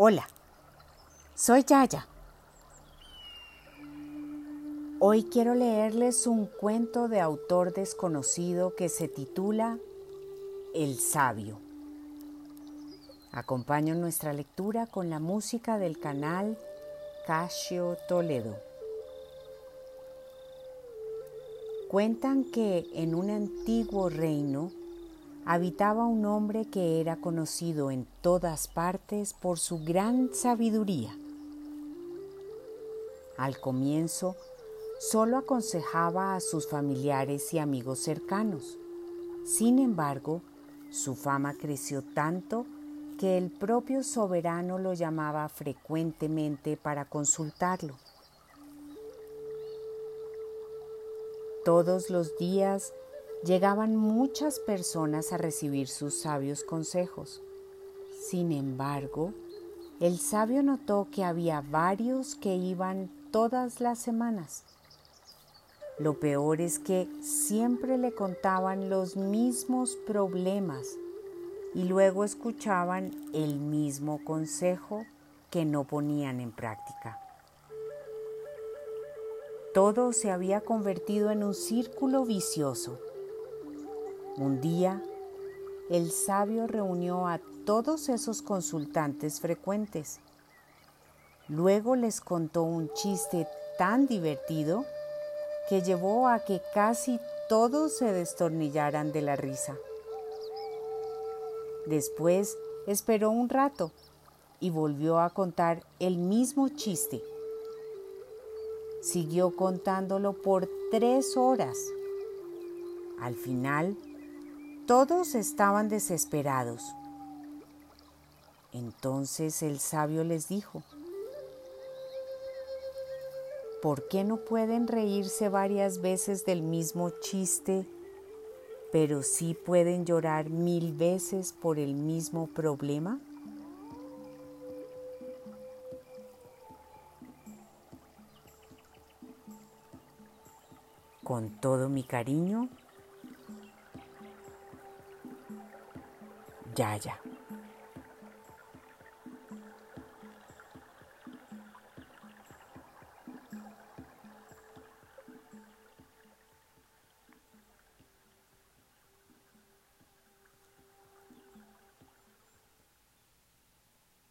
Hola, soy Yaya. Hoy quiero leerles un cuento de autor desconocido que se titula El sabio. Acompaño nuestra lectura con la música del canal Casio Toledo. Cuentan que en un antiguo reino habitaba un hombre que era conocido en todas partes por su gran sabiduría. Al comienzo, solo aconsejaba a sus familiares y amigos cercanos. Sin embargo, su fama creció tanto que el propio soberano lo llamaba frecuentemente para consultarlo. Todos los días llegaban muchas personas a recibir sus sabios consejos. Sin embargo, el sabio notó que había varios que iban todas las semanas. Lo peor es que siempre le contaban los mismos problemas y luego escuchaban el mismo consejo que no ponían en práctica. Todo se había convertido en un círculo vicioso un día, el sabio reunió a todos esos consultantes frecuentes. Luego les contó un chiste tan divertido que llevó a que casi todos se destornillaran de la risa. Después esperó un rato y volvió a contar el mismo chiste. Siguió contándolo por tres horas. Al final, todos estaban desesperados. Entonces el sabio les dijo, ¿por qué no pueden reírse varias veces del mismo chiste, pero sí pueden llorar mil veces por el mismo problema? Con todo mi cariño, Ya, ya.